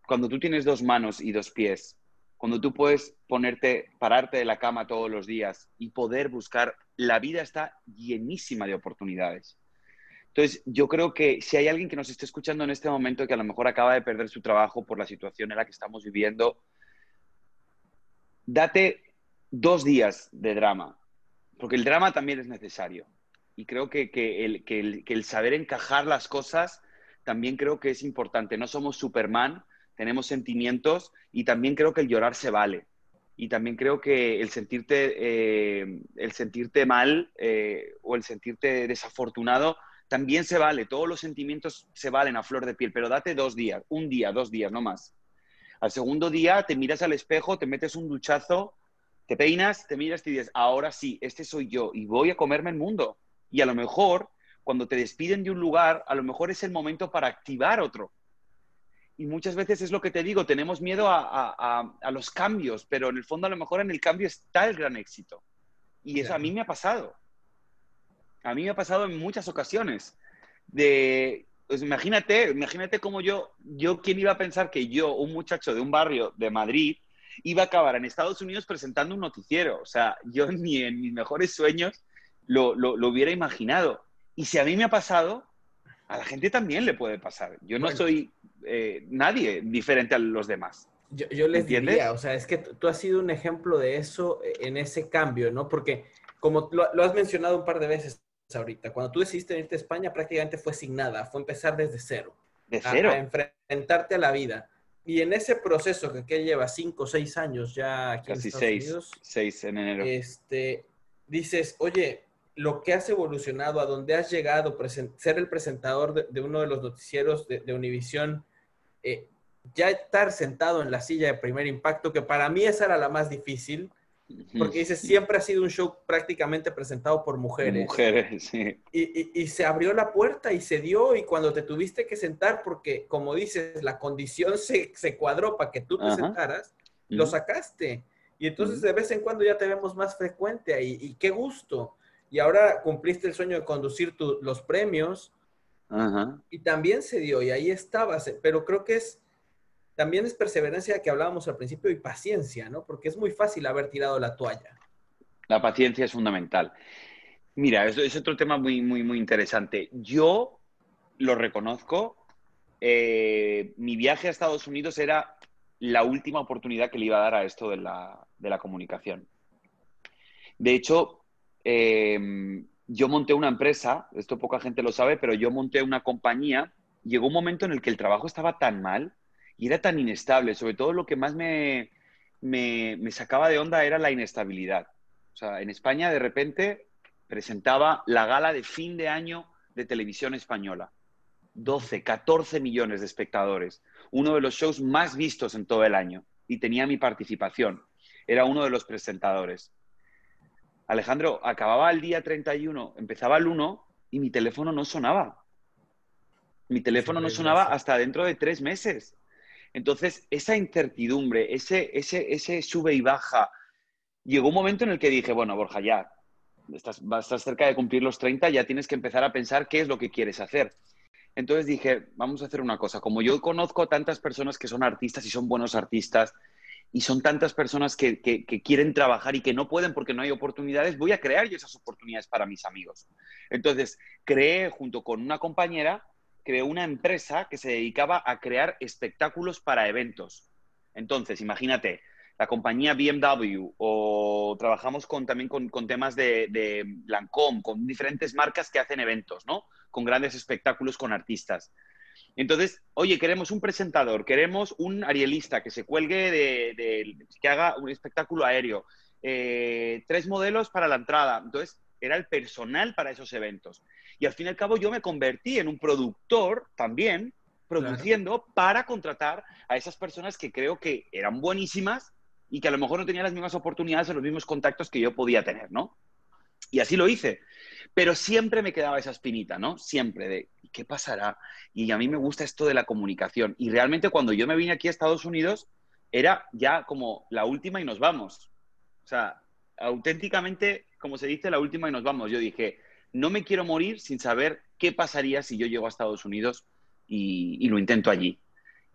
cuando tú tienes dos manos y dos pies, cuando tú puedes ponerte, pararte de la cama todos los días y poder buscar, la vida está llenísima de oportunidades. Entonces, yo creo que si hay alguien que nos esté escuchando en este momento que a lo mejor acaba de perder su trabajo por la situación en la que estamos viviendo, date dos días de drama, porque el drama también es necesario. Y creo que, el, saber encajar las cosas también creo que es importante. No somos Superman, tenemos sentimientos y también creo que el llorar se vale. Y también creo que el sentirte, eh, el sentirte mal eh, o el sentirte desafortunado también se vale. Todos los sentimientos se valen a flor de piel, pero date dos días, un día, dos días, no más. Al segundo día te miras al espejo, te metes un duchazo, te peinas, te miras y dices, ahora sí, este soy yo y voy a comerme el mundo. Y a lo mejor, cuando te despiden de un lugar, a lo mejor es el momento para activar otro y muchas veces es lo que te digo, tenemos miedo a, los cambios, pero en el fondo a lo mejor en el cambio está el gran éxito. Y eso a mí me ha pasado. A mí me ha pasado en muchas ocasiones. De, pues imagínate, imagínate cómo yo, yo, ¿quién iba a pensar que yo, un muchacho de un barrio de Madrid, iba a acabar en Estados Unidos presentando un noticiero? O sea, yo ni en mis mejores sueños lo, lo, lo hubiera imaginado. Y si a mí me ha pasado, a la gente también le puede pasar. Yo no soy eh, nadie diferente a los demás. Yo, les diría, o sea, es que tú has sido un ejemplo de eso eh, en ese cambio, ¿no? Porque como lo, has mencionado un par de veces ahorita, cuando tú decidiste irte a España prácticamente fue sin nada, fue empezar desde cero. De cero. A, enfrentarte a la vida. Y en ese proceso que, que lleva cinco o seis años ya aquí Casi en seis, Unidos, seis en enero. Este, dices, oye, lo que has evolucionado, a donde has llegado, ser el presentador de, uno de los noticieros de, de Univisión, eh, ya estar sentado en la silla de primer impacto, que para mí esa era la más difícil, porque dice, siempre ha sido un show prácticamente presentado por mujeres. Mujeres, sí. Y, y, se abrió la puerta y se dio, y cuando te tuviste que sentar, porque como dices, la condición se, se cuadró para que tú te sentaras, lo sacaste. Y entonces de vez en cuando ya te vemos más frecuente ahí, y qué gusto y ahora cumpliste el sueño de conducir los premios. Y también se dio, y ahí estabas, pero creo que es, también es perseverancia que hablábamos al principio y paciencia, ¿no? Porque es muy fácil haber tirado la toalla. La paciencia es fundamental. Mira, eso es otro tema muy, muy, muy interesante. Yo lo reconozco. Eh, mi viaje a Estados Unidos era la última oportunidad que le iba a dar a esto de la, de la comunicación. De hecho, Em, yo monté una empresa, esto poca gente lo sabe, pero yo monté una compañía. Llegó un momento en el que el trabajo estaba tan mal y era tan inestable. Sobre todo lo que más me, me, me sacaba de onda era la inestabilidad. O sea, en España de repente presentaba la gala de fin de año de televisión española. 12, 14 millones de espectadores. Uno de los shows más vistos en todo el año. Y tenía mi participación. Era uno de los presentadores. Alejandro, acababa el día 31, empezaba el 1 y mi teléfono no sonaba. Mi teléfono no sonaba hasta dentro de tres meses. Entonces, esa incertidumbre, ese, ese, ese sube y baja, llegó un momento en el que dije, bueno, Borja, ya, estás, estás cerca de cumplir los 30, ya tienes que empezar a pensar qué es lo que quieres hacer. Entonces dije, vamos a hacer una cosa. Como yo conozco tantas personas que son artistas y son buenos artistas, y son tantas personas que, quieren trabajar y que no pueden porque no hay oportunidades, voy a crear yo esas oportunidades para mis amigos. Entonces, creé junto con una compañera, creé una empresa que se dedicaba a crear espectáculos para eventos. Entonces, imagínate, la compañía BMW o trabajamos con, también con, temas de, de Lancôme, con diferentes marcas que hacen eventos, ¿no? Con grandes espectáculos con artistas. Entonces, oye, queremos un presentador, queremos un arielista que se cuelgue de, que haga un espectáculo aéreo, eh, tres modelos para la entrada. Entonces, era el personal para esos eventos. Y al fin y al cabo yo me convertí en un productor también, produciendo para contratar a esas personas que creo que eran buenísimas y que a lo mejor no tenían las mismas oportunidades o los mismos contactos que yo podía tener, ¿no? Y así lo hice. Pero siempre me quedaba esa espinita, ¿no? Siempre de, ¿qué pasará? Y a mí me gusta esto de la comunicación. Y realmente cuando yo me vine aquí a Estados Unidos, era ya como la última y nos vamos. O sea, auténticamente, como se dice, la última y nos vamos. Yo dije, no me quiero morir sin saber qué pasaría si yo llego a Estados Unidos y, lo intento allí.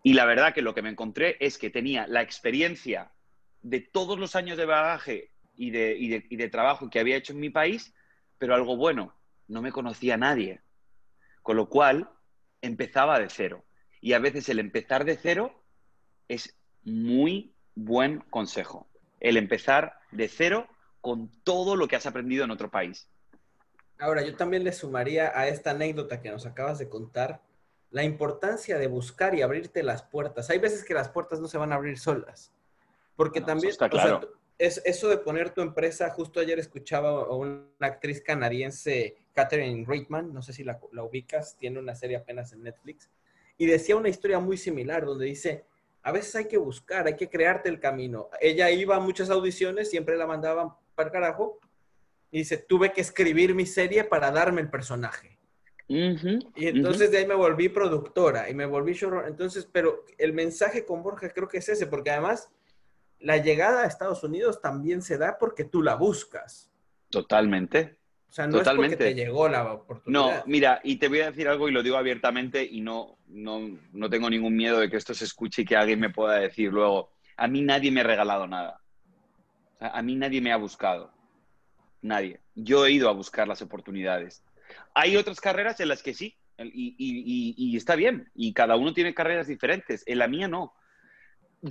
Y la verdad que lo que me encontré es que tenía la experiencia de todos los años de bagaje y de, y de, trabajo que había hecho en mi país, pero algo bueno, no me conocía nadie. Con lo cual, empezaba de cero. Y a veces el empezar de cero es muy buen consejo. El empezar de cero con todo lo que has aprendido en otro país. Ahora, yo también le sumaría a esta anécdota que nos acabas de contar la importancia de buscar y abrirte las puertas. Hay veces que las puertas no se van a abrir solas. Porque también, está claro. es eso de poner tu empresa, justo ayer escuchaba a una actriz canadiense, Catherine Reitman, no sé si la, la ubicas, tiene una serie apenas en Netflix, y decía una historia muy similar, donde dice, a veces hay que buscar, hay que crearte el camino. Ella iba a muchas audiciones, siempre la mandaban para el carajo, y dice, tuve que escribir mi serie para darme el personaje. y entonces de ahí me volví productora y me volví showrunner. Entonces, pero el mensaje con Borja creo que es ese, porque además la llegada a Estados Unidos también se da porque tú la buscas. Totalmente. O sea, no Totalmente. es porque te llegó la oportunidad. No, mira, y te voy a decir algo y lo digo abiertamente y no, no, no tengo ningún miedo de que esto se escuche y que alguien me pueda decir luego, a mí nadie me ha regalado nada. a mí nadie me ha buscado. Nadie. Yo he ido a buscar las oportunidades. Hay otras carreras en las que sí, y, y, y, está bien, y cada uno tiene carreras diferentes. En la mía no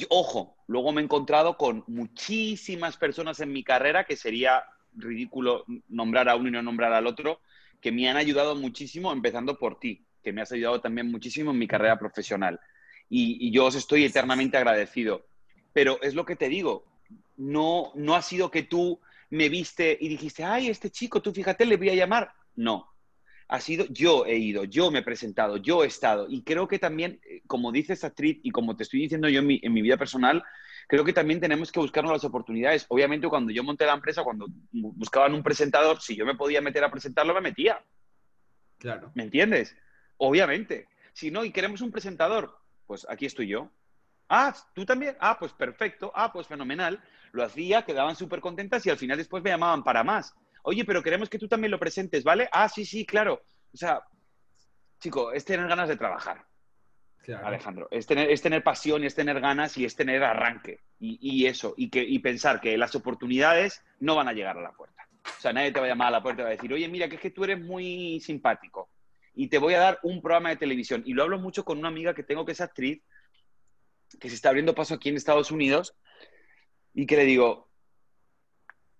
ojo, luego me he encontrado con muchísimas personas en mi carrera que sería ridículo nombrar a uno y no nombrar al otro, que me han ayudado muchísimo, empezando por ti, que me has ayudado también muchísimo en mi carrera profesional. Y, yo os estoy eternamente agradecido. Pero es lo que te digo, no, no ha sido que tú me viste y dijiste, ay, este chico, tú fíjate, le voy a llamar. No, ha sido yo he ido, yo me he presentado, yo he estado. Y creo que también, eh, como dice esta actriz y como te estoy diciendo yo en mi, en mi vida personal, creo que también tenemos que buscarnos las oportunidades. Obviamente, cuando yo monté la empresa, cuando buscaban un presentador, si yo me podía meter a presentarlo, me metía. Claro. ¿Me entiendes? Obviamente. Si no, y queremos un presentador, pues aquí estoy yo. Ah, ¿tú también? Ah, pues perfecto. Ah, pues fenomenal. Lo hacía, quedaban súper contentas y al final después me llamaban para más. Oye, pero queremos que tú también lo presentes, ¿vale? Ah, sí, sí, claro. O sea, chico, es tener ganas de trabajar. Alejandro, es tener, es tener pasión es tener ganas y es tener arranque. Y, eso, y, que, y pensar que las oportunidades no van a llegar a la puerta. O sea, nadie te va a llamar a la puerta y va a decir, oye, mira, que es que tú eres muy simpático y te voy a dar un programa de televisión. Y lo hablo mucho con una amiga que tengo que es actriz, que se está abriendo paso aquí en Estados Unidos, y que le digo,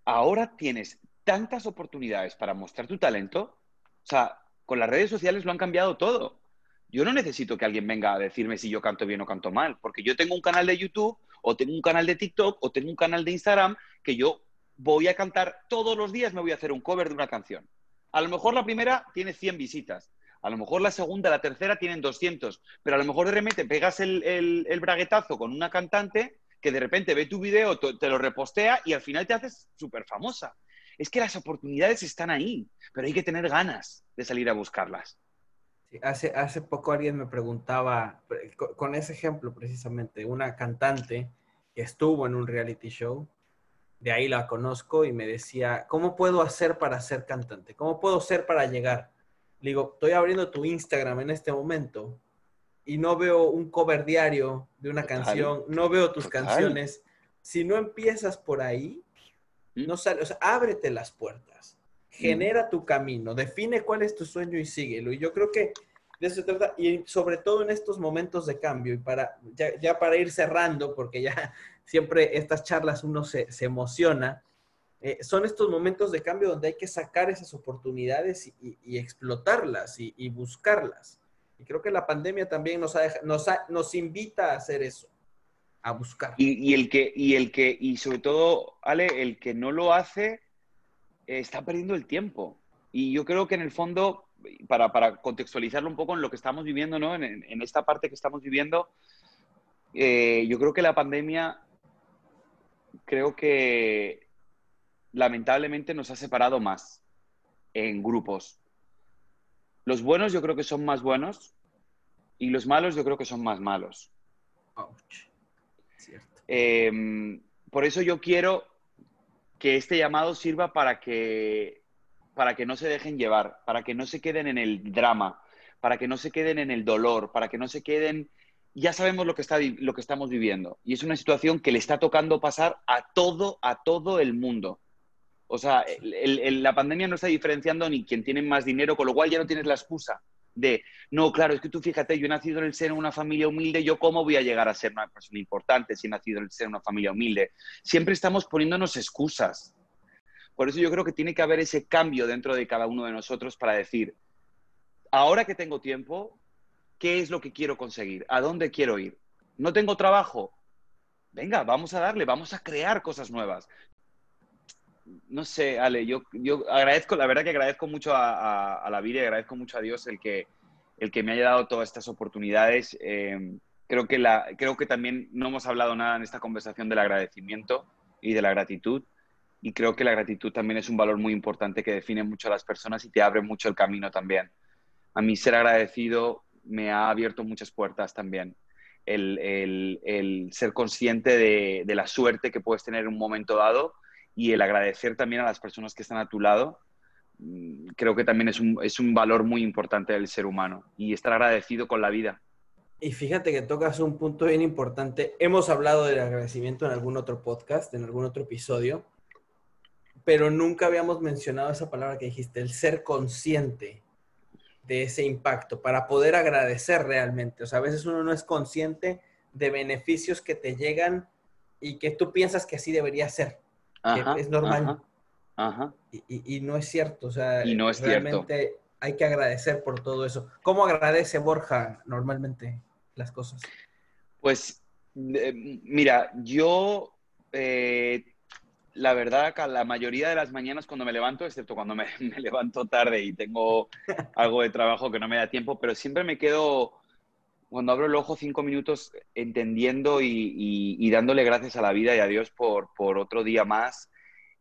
ahora tienes tantas oportunidades para mostrar tu talento. O sea, con las redes sociales lo han cambiado todo. Yo no necesito que alguien venga a decirme si yo canto bien o canto mal, porque yo tengo un canal de YouTube o tengo un canal de TikTok o tengo un canal de Instagram que yo voy a cantar todos los días, me voy a hacer un cover de una canción. A lo mejor la primera tiene 100 visitas, a lo mejor la segunda, la tercera tienen 200, pero a lo mejor de repente pegas el, el braguetazo con una cantante que de repente ve tu video, te lo repostea y al final te haces súper famosa es que las oportunidades están ahí, pero hay que tener ganas de salir a buscarlas. hace, hace poco alguien me preguntaba, con ese ejemplo precisamente, una cantante que estuvo en un reality show, de ahí la conozco y me decía, ¿cómo puedo hacer para ser cantante? ¿Cómo puedo ser para llegar? Le digo, estoy abriendo tu Instagram en este momento y no veo un cover diario de una canción, no veo tus canciones. Si no empiezas por ahí, no sale, o sea, ábrete las puertas, genera tu camino, define cuál es tu sueño y síguelo. Y yo creo que de eso se trata, y sobre todo en estos momentos de cambio, y para ya, para ir cerrando, porque ya siempre estas charlas uno se, emociona, eh, son estos momentos de cambio donde hay que sacar esas oportunidades y, explotarlas y, buscarlas. Y creo que la pandemia también nos, nos, nos invita a hacer eso a buscar. Y, el que, y el que, y sobre todo, Ale, el que no lo hace eh, está perdiendo el tiempo. Y yo creo que en el fondo, para, para contextualizarlo un poco en lo que estamos viviendo, ¿no? En, esta parte que estamos viviendo, eh, yo creo que la pandemia, creo que lamentablemente nos ha separado más. en grupos. Los buenos yo creo que son más buenos y los malos yo creo que son más malos. Em, por eso yo quiero que este llamado sirva para que, para que no se dejen llevar, para que no se queden en el drama, para que no se queden en el dolor, para que no se queden... Ya sabemos lo que, está, lo que estamos viviendo y es una situación que le está tocando pasar a todo, a todo el mundo. O sea, la pandemia no está diferenciando ni quien tiene más dinero, con lo cual ya no tienes la excusa de, no, claro, es que tú fíjate, yo he nacido en el seno de una familia humilde, yo cómo voy a llegar a ser una persona importante si he nacido en el seno de una familia humilde. Siempre estamos poniéndonos excusas. Por eso yo creo que tiene que haber ese cambio dentro de cada uno de nosotros para decir, ahora que tengo tiempo, ¿qué es lo que quiero conseguir? ¿A dónde quiero ir? ¿No tengo trabajo? Venga, vamos a darle, vamos a crear cosas nuevas. No sé, Ale, yo, yo agradezco, la verdad que agradezco mucho a, la vida y agradezco mucho a Dios el que, el que me haya dado todas estas oportunidades. Eh, creo, que la, creo que también no hemos hablado nada en esta conversación del agradecimiento y de la gratitud. Y creo que la gratitud también es un valor muy importante que define mucho a las personas y te abre mucho el camino también a mí ser agradecido me ha abierto muchas puertas también. El, ser consciente de, la suerte que puedes tener en un momento dado y el agradecer también a las personas que están a tu lado, mm, creo que también es un, es un valor muy importante del ser humano y estar agradecido con la vida. Y fíjate que tocas un punto bien importante. Hemos hablado del agradecimiento en algún otro podcast, en algún otro episodio, pero nunca habíamos mencionado esa palabra que dijiste, el ser consciente de ese impacto para poder agradecer realmente. O sea, a veces uno no es consciente de beneficios que te llegan y que tú piensas que así debería ser, es normal. Ajá, Y, no es cierto, o sea, y no es realmente hay que agradecer por todo eso. ¿Cómo agradece Borja normalmente las cosas? Pues, eh, mira, yo eh, la verdad, que la mayoría de las mañanas cuando me levanto, excepto cuando me, levanto tarde y tengo algo de trabajo que no me da tiempo, pero siempre me quedo, cuando abro el ojo, cinco minutos entendiendo y, dándole gracias a la vida y a Dios por, otro día más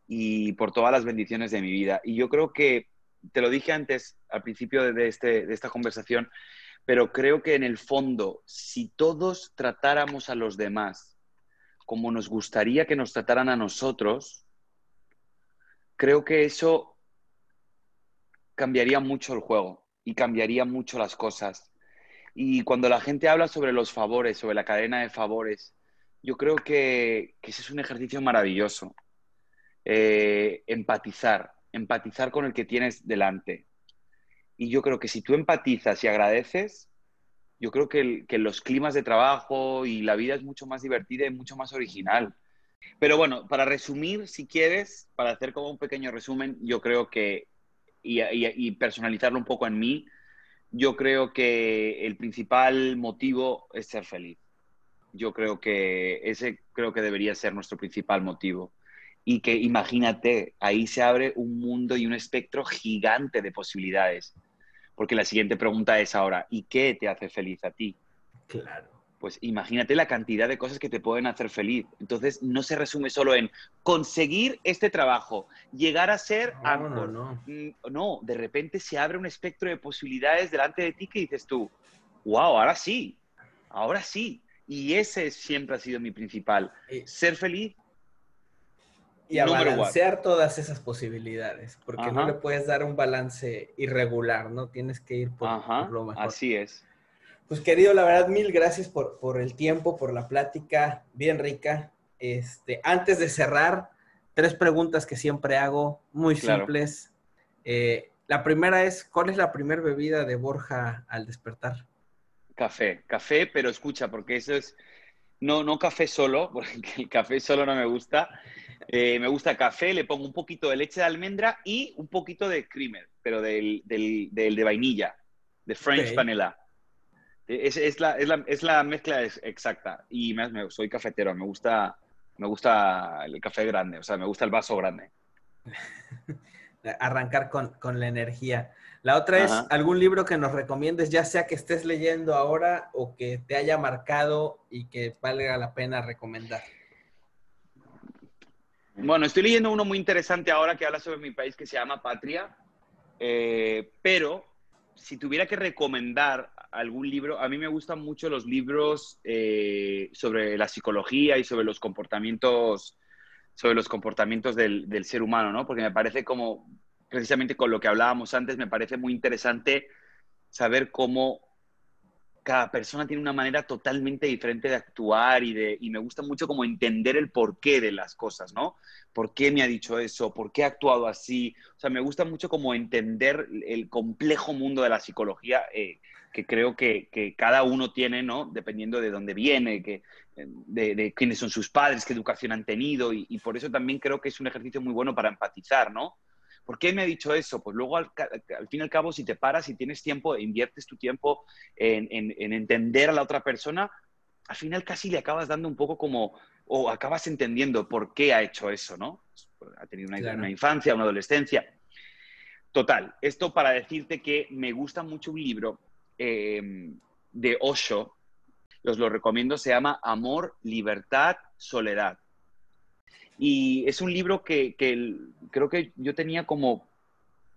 y por todas las bendiciones de mi vida. Y yo creo que, te lo dije antes, al principio este, de esta conversación, pero creo que en el fondo, si todos tratáramos a los demás como nos gustaría que nos trataran a nosotros, creo que eso cambiaría mucho el juego y cambiaría mucho las cosas. Y cuando la gente habla sobre los favores, sobre la cadena de favores, yo creo que, ese es un ejercicio maravilloso. Eh, empatizar, empatizar con el que tienes delante. Y yo creo que si tú empatizas y agradeces, yo creo que, los climas de trabajo y la vida es mucho más divertida y mucho más original. Pero bueno, para resumir, si quieres, para hacer como un pequeño resumen, yo creo que, y, personalizarlo un poco en mí, yo creo que el principal motivo es ser feliz. Yo creo que ese creo que debería ser nuestro principal motivo. Y que imagínate, ahí se abre un mundo y un espectro gigante de posibilidades porque la siguiente pregunta es ahora, ¿y qué te hace feliz a ti? Claro. Pues imagínate la cantidad de cosas que te pueden hacer feliz. Entonces, no se resume solo en conseguir este trabajo, llegar a ser no, No, no. Mm, no, de repente se abre un espectro de posibilidades delante de ti que dices tú, wow, ahora sí, ahora sí. Y ese siempre ha sido mi principal, ser feliz y a balancear todas esas posibilidades, porque no le puedes dar un balance irregular, ¿no? Tienes que ir por, lo mejor. Así es. Pues querido, la verdad, mil gracias por, por el tiempo, por la plática, bien rica. Este, antes de cerrar, tres preguntas que siempre hago, muy simples. Eh, la primera es, ¿cuál es la primera bebida de Borja al despertar? Café, café, pero escucha, porque eso es, no, no café solo, porque el café solo no me gusta. Eh, me gusta café, le pongo un poquito de leche de almendra y un poquito de creamer, pero del, del, de vainilla, de French vanilla. Es, es, la, es, la, es, la, mezcla exacta. Y me, soy cafetero, me gusta, me gusta el café grande, o sea, me gusta el vaso grande. Arrancar con, con, la energía. La otra es algún libro que nos recomiendes, ya sea que estés leyendo ahora o que te haya marcado y que valga la pena recomendar. Bueno, estoy leyendo uno muy interesante ahora que habla sobre mi país que se llama Patria. Eh, pero si tuviera que recomendar algún libro, a mí me gustan mucho los libros eh, sobre la psicología y sobre los comportamientos, sobre los comportamientos del, del, ser humano, ¿no? Porque me parece como, precisamente con lo que hablábamos antes, me parece muy interesante saber cómo cada persona tiene una manera totalmente diferente de actuar y, de, y me gusta mucho como entender el porqué de las cosas, ¿no? ¿Por qué me ha dicho eso? ¿Por qué ha actuado así? O sea, me gusta mucho como entender el complejo mundo de la psicología eh, que creo que, que, cada uno tiene, ¿no? Dependiendo de dónde viene, que, de, de quiénes son sus padres, qué educación han tenido y, y por eso también creo que es un ejercicio muy bueno para empatizar, ¿no? ¿Por qué me ha dicho eso? Pues luego, al, al, fin y al cabo, si te paras y tienes tiempo, e inviertes tu tiempo en, en, en, entender a la otra persona, al final casi le acabas dando un poco como, o acabas entendiendo por qué ha hecho eso, ¿no? Ha tenido una, claro. una infancia, una adolescencia. Total, esto para decirte que me gusta mucho un libro eh, de Osho, os lo recomiendo, se llama Amor, Libertad, Soledad. Y es un libro que, que, creo que yo tenía como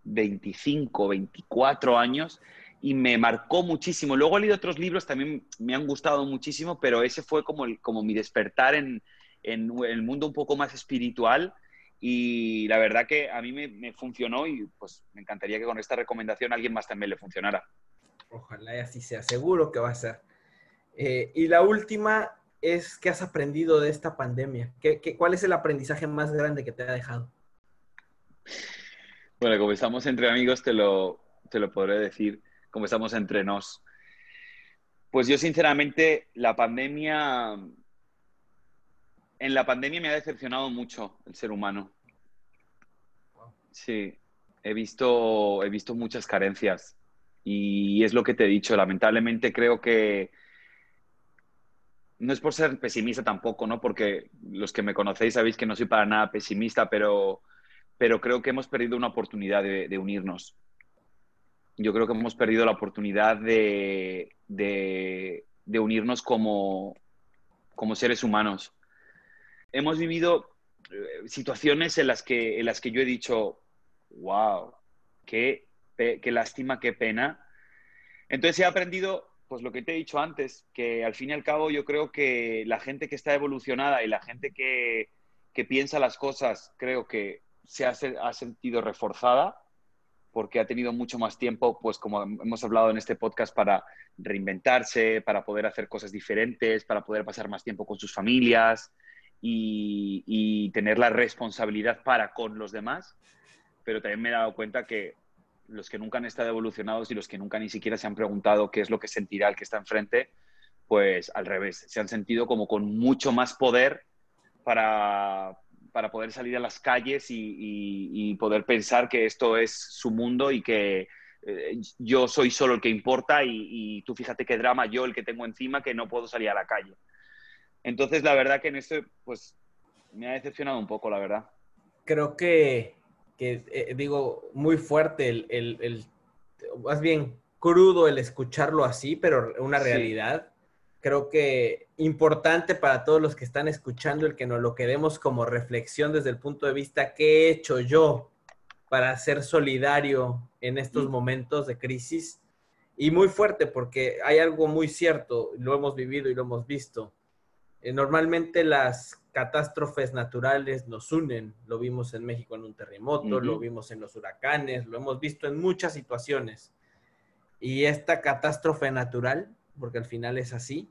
25, 24 años y me marcó muchísimo. Luego he leído otros libros, también me han gustado muchísimo, pero ese fue como, el, como mi despertar en, en, el mundo un poco más espiritual y la verdad que a mí me, funcionó y pues me encantaría que con esta recomendación alguien más también le funcionara. Ojalá y así sea, seguro que va a ser. Eh, y la última, es qué has aprendido de esta pandemia? ¿Qué, qué, cuál es el aprendizaje más grande que te ha dejado? Bueno, como estamos entre amigos, te lo, te lo podré decir, como estamos entre nos. Pues yo sinceramente, la pandemia, en la pandemia me ha decepcionado mucho el ser humano. Sí, he visto, he visto muchas carencias y es lo que te he dicho, lamentablemente creo que no es por ser pesimista tampoco, ¿no? Porque los que me conocéis sabéis que no soy para nada pesimista, pero, pero creo que hemos perdido una oportunidad de, unirnos. Yo creo que hemos perdido la oportunidad de, de, de unirnos como, como, seres humanos. Hemos vivido eh, situaciones en las, que, en las que yo he dicho, wow, qué, qué lástima, qué pena. Entonces he aprendido pues lo que te he dicho antes, que al fin y al cabo yo creo que la gente que está evolucionada y la gente que, que piensa las cosas, creo que se ha, ha, sentido reforzada porque ha tenido mucho más tiempo, pues como hemos hablado en este podcast, para reinventarse, para poder hacer cosas diferentes, para poder pasar más tiempo con sus familias y, y tener la responsabilidad para con los demás. Pero también me he dado cuenta que los que nunca han estado evolucionados y los que nunca ni siquiera se han preguntado qué es lo que sentirá el que está enfrente, pues al revés, se han sentido como con mucho más poder para, para poder salir a las calles y, poder pensar que esto es su mundo y que eh, yo soy solo el que importa y, y, tú fíjate qué drama yo el que tengo encima que no puedo salir a la calle. Entonces, la verdad que en esto, pues, me ha decepcionado un poco, la verdad. Creo que que eh, digo, muy fuerte el, el, el, más bien crudo el escucharlo así, pero una realidad. Sí. Creo que importante para todos los que están escuchando el que nos lo quedemos como reflexión desde el punto de vista, ¿qué he hecho yo para ser solidario en estos mm. momentos de crisis? Y muy fuerte porque hay algo muy cierto, lo hemos vivido y lo hemos visto. Eh, normalmente las catástrofes naturales nos unen. Lo vimos en México en un terremoto, uh -huh. lo vimos en los huracanes, lo hemos visto en muchas situaciones. Y esta catástrofe natural, porque al final es así,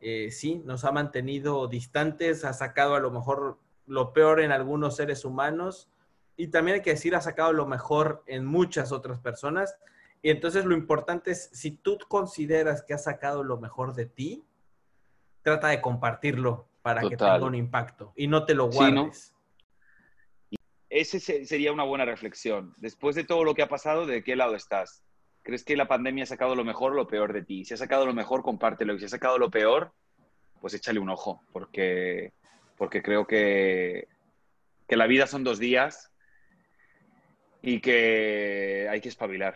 eh, sí, nos ha mantenido distantes, ha sacado a lo mejor lo peor en algunos seres humanos y también hay que decir, ha sacado lo mejor en muchas otras personas. Y entonces lo importante es, si tú consideras que has sacado lo mejor de ti, trata de compartirlo para Total. que tenga un impacto y no te lo guardes. Sí, ¿no? Ese sería una buena reflexión. Después de todo lo que ha pasado, ¿de qué lado estás? ¿Crees que la pandemia ha sacado lo mejor o lo peor de ti? Si ha sacado lo mejor, compártelo. Y si ha sacado lo peor, pues échale un ojo, porque, porque creo que, que la vida son dos días y que hay que espabilar.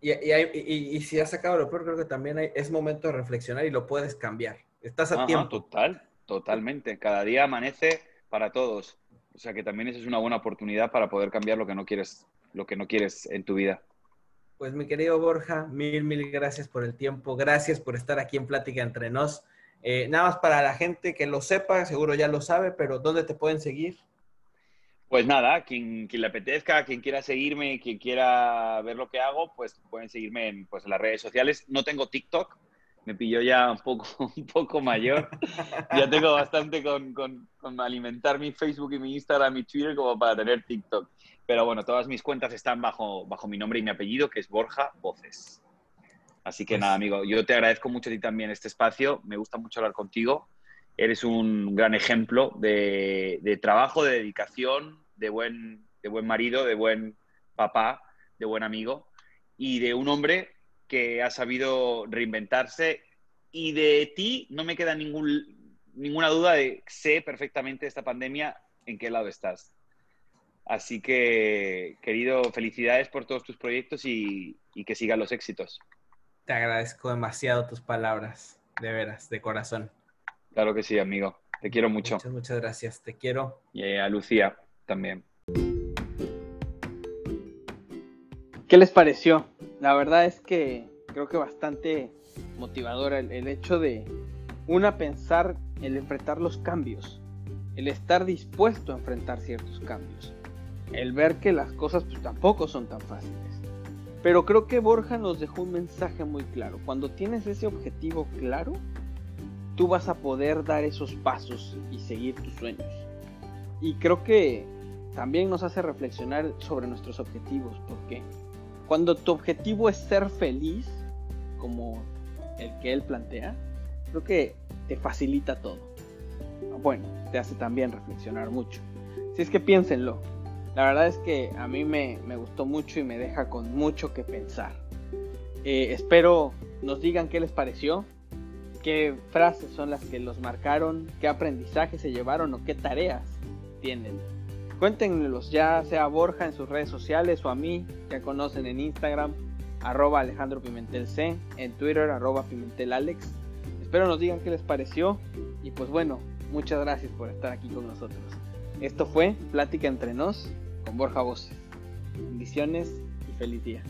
Y, y, y, y, si has sacado lo peor, creo que también hay, es momento de reflexionar y lo puedes cambiar. Estás a Ajá, tiempo. Total, totalmente. Cada día amanece para todos. O sea que también esa es una buena oportunidad para poder cambiar lo que no quieres lo que no quieres en tu vida. Pues mi querido Borja, mil, mil gracias por el tiempo, gracias por estar aquí en Plática entre nos. Eh, nada más para la gente que lo sepa, seguro ya lo sabe, pero ¿dónde te pueden seguir? Pues nada, quien, quien le apetezca, quien quiera seguirme, quien quiera ver lo que hago, pues pueden seguirme en, pues, en las redes sociales. No tengo TikTok, me pilló ya un poco, un poco mayor. ya tengo bastante con, con, con, alimentar mi Facebook y mi Instagram y Twitter como para tener TikTok. Pero bueno, todas mis cuentas están bajo, bajo mi nombre y mi apellido, que es Borja Voces. Así que pues nada, amigo, yo te agradezco mucho a ti también este espacio. Me gusta mucho hablar contigo. Eres un gran ejemplo de, de trabajo, de dedicación, de buen, de buen marido, de buen papá, de buen amigo y de un hombre que ha sabido reinventarse y de ti no me queda ningún, ninguna duda de sé perfectamente esta pandemia en qué lado estás. Así que, querido, felicidades por todos tus proyectos y, y que sigan los éxitos. Te agradezco demasiado tus palabras, de veras, de corazón. Claro que sí, amigo. Te quiero mucho. Muchas, muchas gracias. Te quiero. Y a Lucía también. ¿Qué les pareció? La verdad es que creo que bastante motivadora el, hecho de, una, pensar el enfrentar los cambios, el estar dispuesto a enfrentar ciertos cambios, el ver que las cosas pues, tampoco son tan fáciles. Pero creo que Borja nos dejó un mensaje muy claro. Cuando tienes ese objetivo claro, tú vas a poder dar esos pasos y seguir tus sueños. Y creo que también nos hace reflexionar sobre nuestros objetivos, porque cuando tu objetivo es ser feliz, como el que él plantea, creo que te facilita todo. Bueno, te hace también reflexionar mucho. Si es que piénsenlo, la verdad es que a mí me, me gustó mucho y me deja con mucho que pensar. Eh, espero nos digan qué les pareció, qué frases son las que los marcaron, qué aprendizaje se llevaron o qué tareas tienen. Cuéntenlos ya sea a Borja en sus redes sociales o a mí, que conocen en Instagram, arroba Alejandro Pimentel en Twitter, arroba Pimentel Alex. Espero nos digan qué les pareció y pues bueno, muchas gracias por estar aquí con nosotros. Esto fue Plática entre nos con Borja Voces. Bendiciones y feliz día.